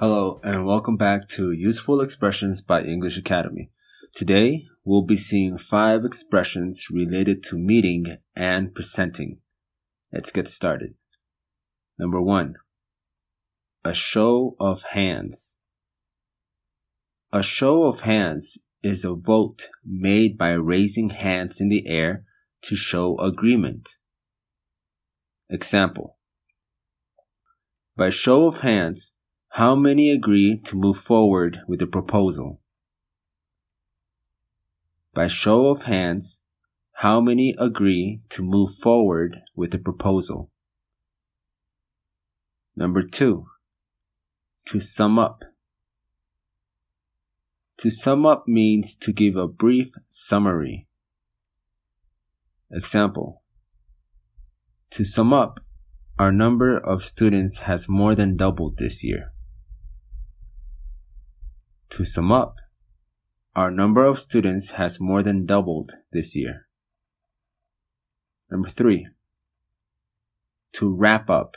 Hello, and welcome back to Useful Expressions by English Academy. Today, we'll be seeing five expressions related to meeting and presenting. Let's get started. Number one, a show of hands. A show of hands is a vote made by raising hands in the air to show agreement. Example By show of hands, how many agree to move forward with the proposal? By show of hands, how many agree to move forward with the proposal? Number two, to sum up. To sum up means to give a brief summary. Example To sum up, our number of students has more than doubled this year. To sum up, our number of students has more than doubled this year. Number three, to wrap up.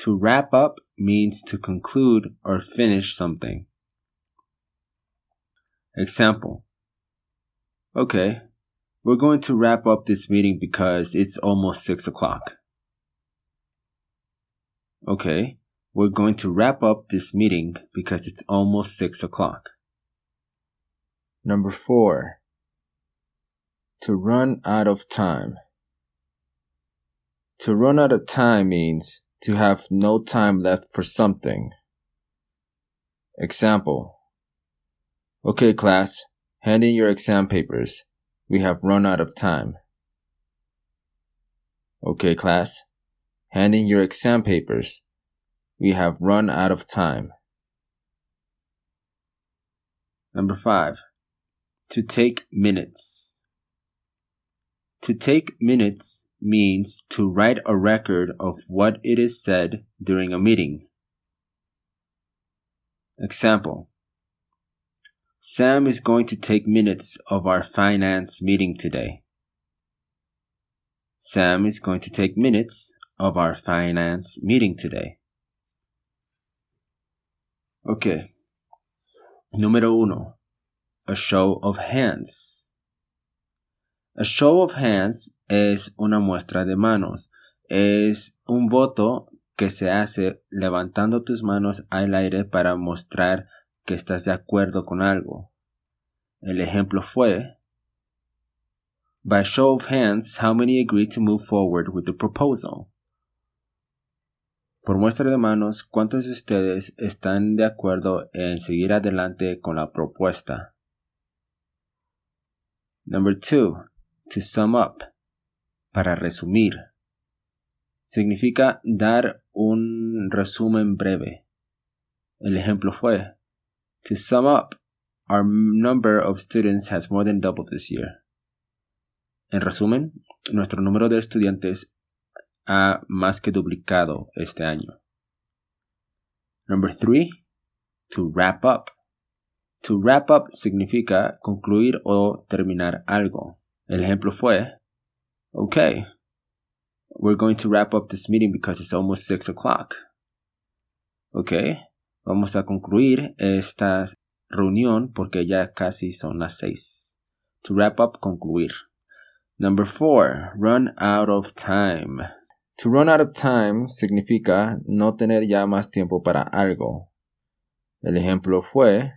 To wrap up means to conclude or finish something. Example Okay, we're going to wrap up this meeting because it's almost 6 o'clock. Okay, we're going to wrap up this meeting because it's almost 6 o'clock. Number 4. To run out of time. To run out of time means to have no time left for something. Example Okay, class, hand in your exam papers. We have run out of time. Okay, class, hand in your exam papers. We have run out of time. Number five, to take minutes. To take minutes means to write a record of what it is said during a meeting. Example Sam is going to take minutes of our finance meeting today. Sam is going to take minutes of our finance meeting today. Okay. Número uno. A show of hands. A show of hands es una muestra de manos. Es un voto que se hace levantando tus manos al aire para mostrar que estás de acuerdo con algo. El ejemplo fue By show of hands, how many agree to move forward with the proposal? Por muestra de manos, ¿cuántos de ustedes están de acuerdo en seguir adelante con la propuesta? Number two, to sum up, para resumir. Significa dar un resumen breve. El ejemplo fue, to sum up, our number of students has more than doubled this year. En resumen, nuestro número de estudiantes ha más que duplicado este año. Number three, to wrap up. To wrap up significa concluir o terminar algo. El ejemplo fue, okay, we're going to wrap up this meeting because it's almost six o'clock. Okay, vamos a concluir esta reunión porque ya casi son las seis. To wrap up, concluir. Number four, run out of time. To run out of time significa no tener ya más tiempo para algo. El ejemplo fue,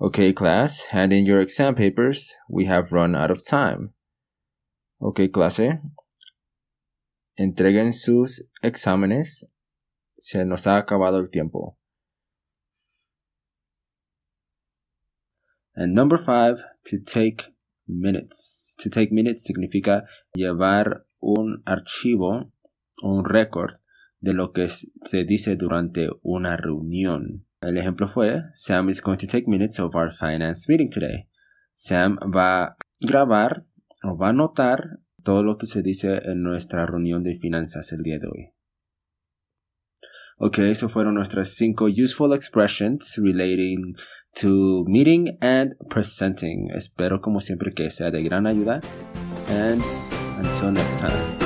Okay, class, hand in your exam papers. We have run out of time. Okay, clase, entreguen sus exámenes. Se nos ha acabado el tiempo. And number five, to take minutes. To take minutes significa llevar un archivo un récord de lo que se dice durante una reunión. El ejemplo fue, Sam is going to take minutes of our finance meeting today. Sam va a grabar o va a notar todo lo que se dice en nuestra reunión de finanzas el día de hoy. Ok, eso fueron nuestras cinco useful expressions relating to meeting and presenting. Espero como siempre que sea de gran ayuda. And until next time.